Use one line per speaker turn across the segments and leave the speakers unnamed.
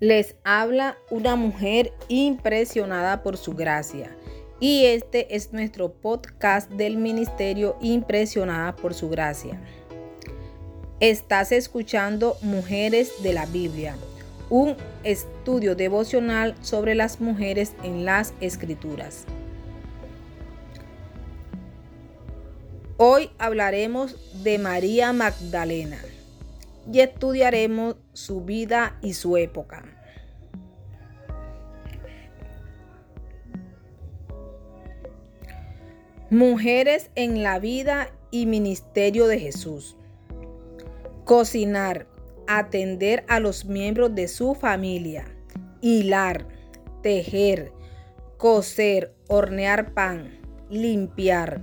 Les habla una mujer impresionada por su gracia. Y este es nuestro podcast del Ministerio Impresionada por su gracia. Estás escuchando Mujeres de la Biblia, un estudio devocional sobre las mujeres en las Escrituras. Hoy hablaremos de María Magdalena y estudiaremos su vida y su época. Mujeres en la vida y ministerio de Jesús. Cocinar, atender a los miembros de su familia, hilar, tejer, coser, hornear pan, limpiar,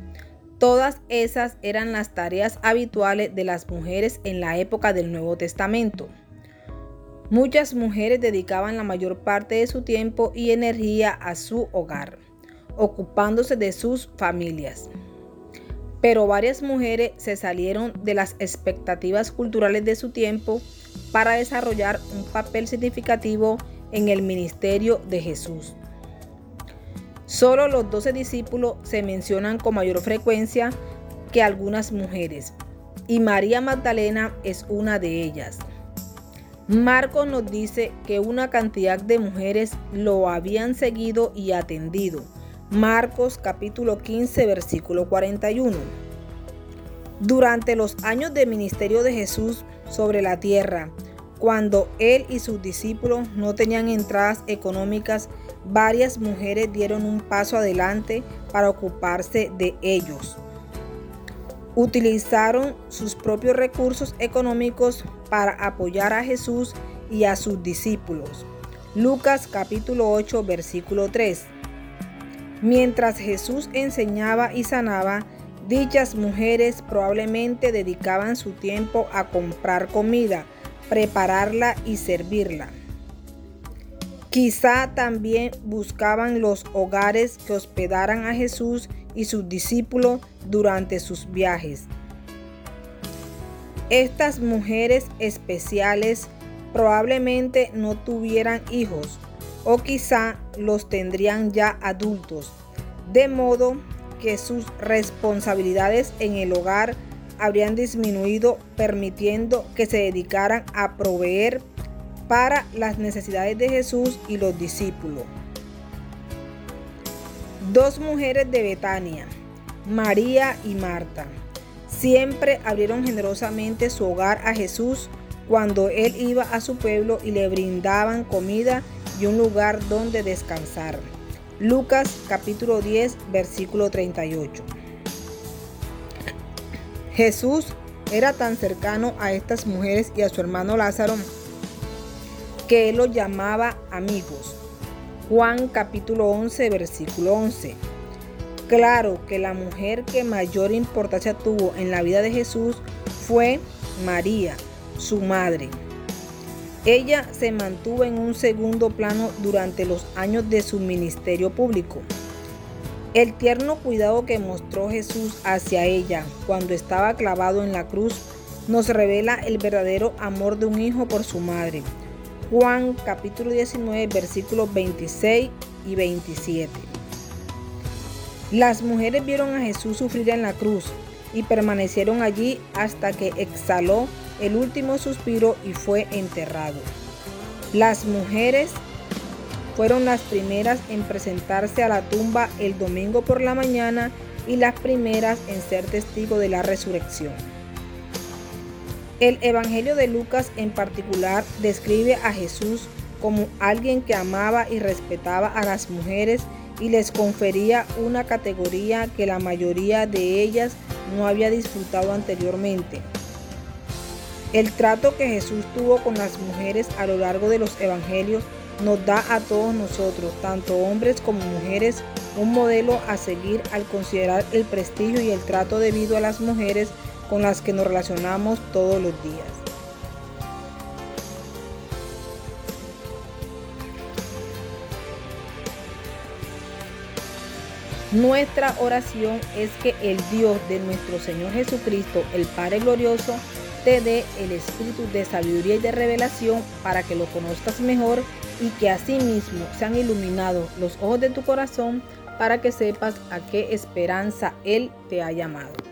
Todas esas eran las tareas habituales de las mujeres en la época del Nuevo Testamento. Muchas mujeres dedicaban la mayor parte de su tiempo y energía a su hogar, ocupándose de sus familias. Pero varias mujeres se salieron de las expectativas culturales de su tiempo para desarrollar un papel significativo en el ministerio de Jesús. Solo los doce discípulos se mencionan con mayor frecuencia que algunas mujeres, y María Magdalena es una de ellas. Marcos nos dice que una cantidad de mujeres lo habían seguido y atendido. Marcos capítulo 15 versículo 41. Durante los años de ministerio de Jesús sobre la tierra, cuando él y sus discípulos no tenían entradas económicas, varias mujeres dieron un paso adelante para ocuparse de ellos. Utilizaron sus propios recursos económicos para apoyar a Jesús y a sus discípulos. Lucas capítulo 8 versículo 3. Mientras Jesús enseñaba y sanaba, dichas mujeres probablemente dedicaban su tiempo a comprar comida, prepararla y servirla. Quizá también buscaban los hogares que hospedaran a Jesús y sus discípulos durante sus viajes. Estas mujeres especiales probablemente no tuvieran hijos o quizá los tendrían ya adultos, de modo que sus responsabilidades en el hogar habrían disminuido permitiendo que se dedicaran a proveer para las necesidades de Jesús y los discípulos. Dos mujeres de Betania, María y Marta, siempre abrieron generosamente su hogar a Jesús cuando él iba a su pueblo y le brindaban comida y un lugar donde descansar. Lucas capítulo 10 versículo 38. Jesús era tan cercano a estas mujeres y a su hermano Lázaro que él los llamaba amigos. Juan capítulo 11, versículo 11. Claro que la mujer que mayor importancia tuvo en la vida de Jesús fue María, su madre. Ella se mantuvo en un segundo plano durante los años de su ministerio público. El tierno cuidado que mostró Jesús hacia ella cuando estaba clavado en la cruz nos revela el verdadero amor de un hijo por su madre. Juan capítulo 19 versículos 26 y 27. Las mujeres vieron a Jesús sufrir en la cruz y permanecieron allí hasta que exhaló el último suspiro y fue enterrado. Las mujeres fueron las primeras en presentarse a la tumba el domingo por la mañana y las primeras en ser testigo de la resurrección. El Evangelio de Lucas en particular describe a Jesús como alguien que amaba y respetaba a las mujeres y les confería una categoría que la mayoría de ellas no había disfrutado anteriormente. El trato que Jesús tuvo con las mujeres a lo largo de los evangelios nos da a todos nosotros, tanto hombres como mujeres, un modelo a seguir al considerar el prestigio y el trato debido a las mujeres con las que nos relacionamos todos los días. Nuestra oración es que el Dios de nuestro Señor Jesucristo, el Padre Glorioso, te dé el espíritu de sabiduría y de revelación para que lo conozcas mejor y que asimismo sean iluminados los ojos de tu corazón para que sepas a qué esperanza Él te ha llamado.